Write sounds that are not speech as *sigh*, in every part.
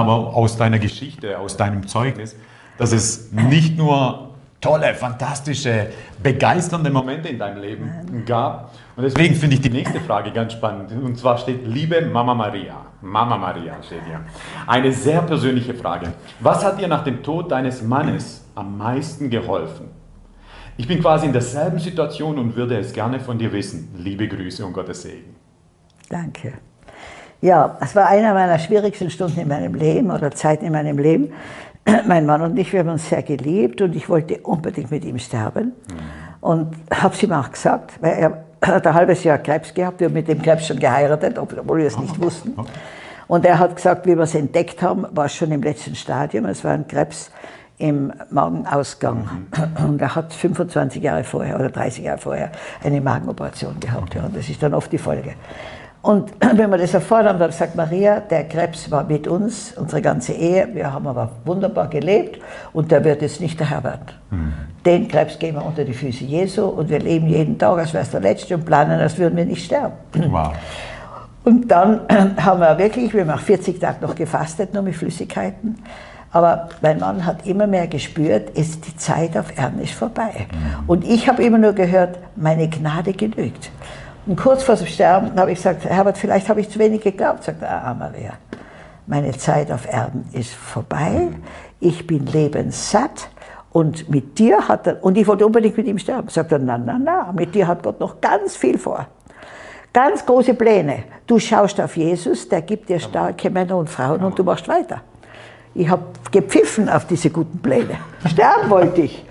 aber aus deiner Geschichte, aus deinem Zeugnis, dass es nicht nur tolle, fantastische, begeisternde Momente in deinem Leben gab. Und deswegen finde ich die nächste Frage ganz spannend. Und zwar steht, liebe Mama Maria, Mama Maria steht hier. Eine sehr persönliche Frage. Was hat dir nach dem Tod deines Mannes am meisten geholfen? Ich bin quasi in derselben Situation und würde es gerne von dir wissen. Liebe Grüße und Gottes Segen. Danke. Ja, es war eine meiner schwierigsten Stunden in meinem Leben oder Zeiten in meinem Leben. *clears throat* Mein Mann und ich, wir haben uns sehr geliebt und ich wollte unbedingt mit ihm sterben. Mhm. Und habe es ihm auch gesagt, weil er hat ein halbes Jahr Krebs gehabt, wir haben mit dem Krebs schon geheiratet, obwohl wir es nicht oh, wussten. Okay. Und er hat gesagt, wie wir es entdeckt haben, war es schon im letzten Stadium. Es war ein Krebs im Magenausgang. Mhm. Und er hat 25 Jahre vorher oder 30 Jahre vorher eine Magenoperation gehabt. Ja, und das ist dann oft die Folge. Und *clears throat* wenn wir das erfahren haben, dann sagt Maria, der Krebs war mit uns, unsere ganze Ehe, wir haben aber wunderbar gelebt und der wird jetzt nicht der Herr werden. Mhm. Den Krebs geben wir unter die Füße Jesu und wir leben jeden Tag, als wäre es der letzte und planen, als würden wir nicht sterben. Wow. *clears throat* Und dann *clears throat* haben wir wirklich, wir haben auch 40 Tage noch gefastet, nur mit Flüssigkeiten. Aber mein Mann hat immer mehr gespürt, ist die Zeit auf Erden ist vorbei. Mhm. Und ich habe immer nur gehört, meine Gnade genügt. Und kurz vor dem Sterben habe ich gesagt, Herbert, vielleicht habe ich zu wenig geglaubt. Sagt er, ah, Maria, meine Zeit auf Erden ist vorbei. Ich bin lebenssatt. Und mit dir hat er, und ich wollte unbedingt mit ihm sterben. Sagt er, na, na, na, mit dir hat Gott noch ganz viel vor. Ganz große Pläne. Du schaust auf Jesus, der gibt dir starke Männer und Frauen und du machst weiter. Ich habe gepfiffen auf diese guten Pläne. Sterben wollte ich.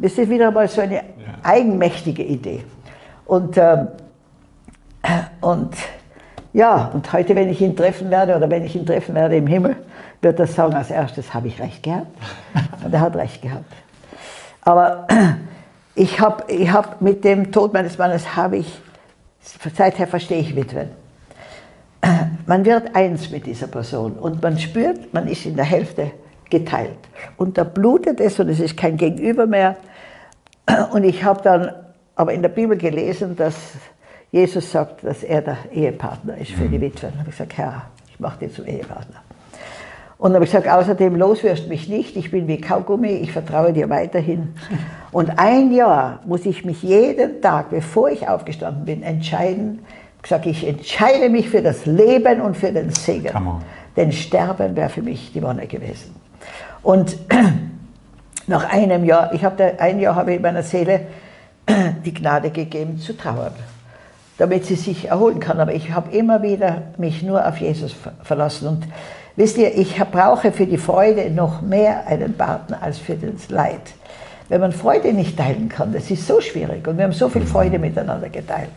Das ist wieder mal so eine eigenmächtige Idee. Und ähm, und ja, und heute, wenn ich ihn treffen werde oder wenn ich ihn treffen werde im Himmel, wird er sagen, als erstes habe ich recht gehabt. Und er hat recht gehabt. Aber ich habe ich hab mit dem Tod meines Mannes, habe ich, seither verstehe ich Witwen. Man wird eins mit dieser Person und man spürt, man ist in der Hälfte geteilt. Und da blutet es und es ist kein Gegenüber mehr. Und ich habe dann aber in der Bibel gelesen, dass Jesus sagt, dass er der Ehepartner ist für die mhm. Witwen. Da habe ich gesagt, Herr, ich mache dich zum Ehepartner. Und dann habe ich gesagt, außerdem loswirst mich nicht, ich bin wie Kaugummi, ich vertraue dir weiterhin. Und ein Jahr muss ich mich jeden Tag, bevor ich aufgestanden bin, entscheiden. Ich gesagt, ich entscheide mich für das Leben und für den Segen. Denn Sterben wäre für mich die Wonne gewesen. Und *clears throat* nach einem Jahr, ich habe ein Jahr habe ich meiner Seele *clears throat* die Gnade gegeben zu trauern damit sie sich erholen kann. Aber ich habe immer wieder mich nur auf Jesus verlassen. Und wisst ihr, ich brauche für die Freude noch mehr einen Partner als für das Leid. Wenn man Freude nicht teilen kann, das ist so schwierig. Und wir haben so viel Freude miteinander geteilt.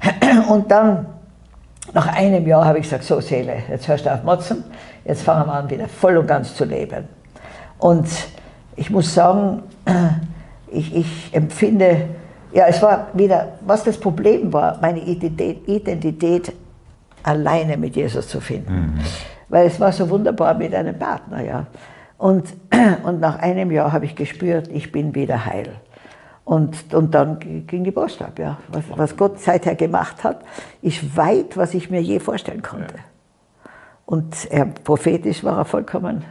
*clears throat* Und dann, nach einem Jahr, habe ich gesagt, so Seele, jetzt hörst du auf Motzen, jetzt fangen wir an, wieder voll und ganz zu leben. Und ich muss sagen, *clears throat* ich, ich empfinde ja, es war wieder, was das Problem war, meine Identität, Identität alleine mit Jesus zu finden. Mhm. Weil es war so wunderbar mit einem Partner, ja. Und, *clears throat* und nach einem Jahr habe ich gespürt, ich bin wieder heil. Und, und dann ging die Post ab, ja. Was, was Gott seither gemacht hat, ist weit, was ich mir je vorstellen konnte. Ja. Und er, prophetisch war er vollkommen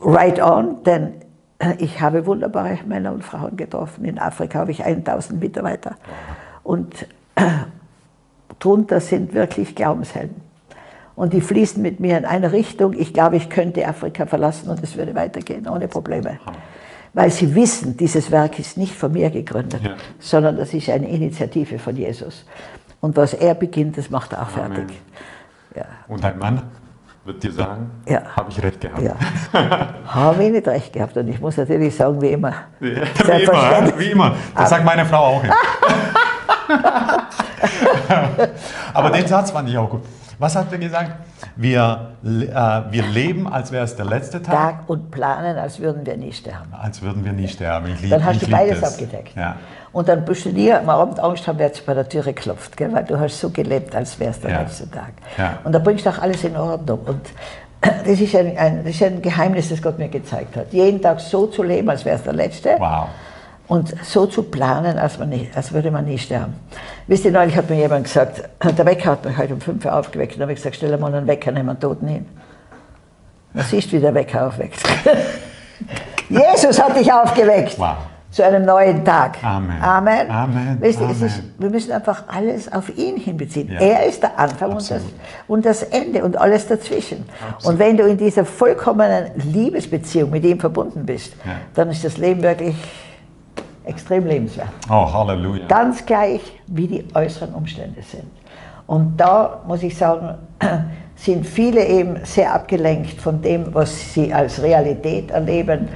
right on, denn ich habe wunderbare Männer und Frauen getroffen. In Afrika habe ich 1000 Mitarbeiter. Und drunter sind wirklich Glaubenshelden. Und die fließen mit mir in eine Richtung. Ich glaube, ich könnte Afrika verlassen und es würde weitergehen, ohne Probleme. Weil sie wissen, dieses Werk ist nicht von mir gegründet, ja. sondern das ist eine Initiative von Jesus. Und was er beginnt, das macht er auch Amen. fertig. Ja. Und ein Mann? Wird dir sagen, ja. habe ich recht gehabt. Ja. *laughs* habe ich nicht recht gehabt. Und ich muss natürlich sagen, wie immer. Ja, wie immer, wie immer. Das sagt meine Frau auch immer. *laughs* Aber den Satz fand ich auch gut. Was hat er gesagt? Wir, äh, wir leben, als wäre es der letzte Tag. Tag. Und planen, als würden wir nie sterben. Als würden wir nie sterben. Ich lieb, Dann hast du beides das. abgedeckt. Ja. Und dann bist du nie am Abend Angst haben, wer jetzt bei der Türe klopft, gell? weil du hast so gelebt, als wäre es der ja. letzte Tag. Ja. Und da bringst du auch alles in Ordnung. Und *clears throat* das ist ein, ein, das ist ein Geheimnis, das Gott mir gezeigt hat. Jeden Tag so zu leben, als wäre es der letzte. Wow. Und so zu planen, als, man nicht, als würde man nie sterben. Wisst ihr, neulich hat mir jemand gesagt, der Wecker hat mich heute um 5 Uhr aufgeweckt. Und habe ich gesagt, stell mal einen Wecker, nehmen wir einen Toten hin. Da siehst du, wie der Wecker aufweckt. *laughs* Jesus hat dich aufgeweckt. Wow. Zu einem neuen Tag. Amen. Amen. Amen. Weißt du, es Amen. ist, wir müssen einfach alles auf ihn hinbeziehen. Ja. Er ist der Anfang und das, Absolut. und das Ende und alles dazwischen. Und wenn du in dieser vollkommenen Liebesbeziehung mit ihm verbunden bist, Ja. dann ist das Leben wirklich extrem lebenswert. Oh, Halleluja. Ganz gleich, wie die äußeren Umstände sind. Und da muss ich sagen, *clears throat* sind viele eben sehr abgelenkt von dem, was sie als Realität erleben,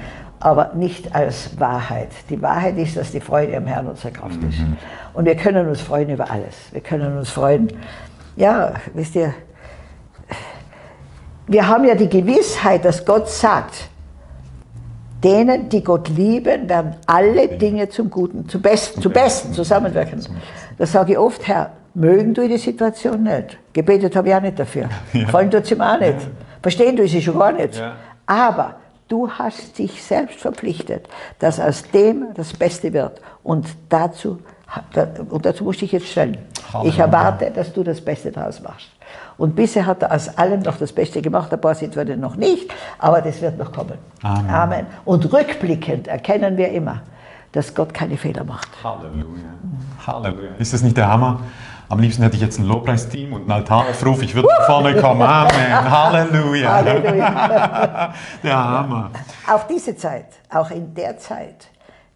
aber nicht als Wahrheit. Die Wahrheit ist, dass die Freude am Herrn unsere Kraft ist. Und wir können uns freuen über alles. Wir können uns freuen, ja, wisst ihr, wir haben ja die Gewissheit, dass Gott sagt, denen, die Gott lieben, werden alle Dinge zum Guten, zum Besten, zum Besten zusammenwirken. Das sage ich oft, Herr, mögen du die Situation nicht. Gebetet habe ich auch nicht dafür. *laughs* Gefallen tut es ihm auch nicht. Verstehen du sie schon gar nicht. Ja. Aber du hast dich selbst verpflichtet, dass aus dem das Beste wird. Und dazu, und dazu musst du dich jetzt stellen. Ich erwarte, dass du das Beste daraus machst. Und bisher hat er aus allem noch das Beste gemacht, ein paar Situationen noch nicht, aber das wird noch kommen. Amen. Und rückblickend erkennen wir immer, dass Gott keine Fehler macht. Halleluja. Halleluja. Ist das nicht der Hammer? Am liebsten hätte ich jetzt ein Lobpreisteam und einen Altaraufruf. Ich würde nach vorne kommen. Amen. Halleluja. Halleluja. *laughs* Der Hammer. Auch diese Zeit, auch in der Zeit,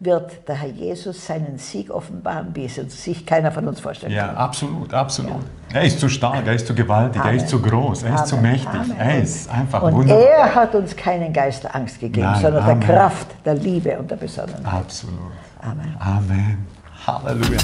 wird der Herr Jesus seinen Sieg offenbaren, wie es sich keiner von uns vorstellen Ja, kann. absolut, absolut. Er ist zu stark, er ist zu gewaltig, er Amen. ist zu groß, er ist zu Amen. mächtig. Amen. Er ist einfach Und wunderbar. er hat uns keinen Geist der Angst gegeben, Nein, sondern Amen. der Kraft, der Liebe und der Besonnenheit. Absolut. Amen. Amen. Halleluja.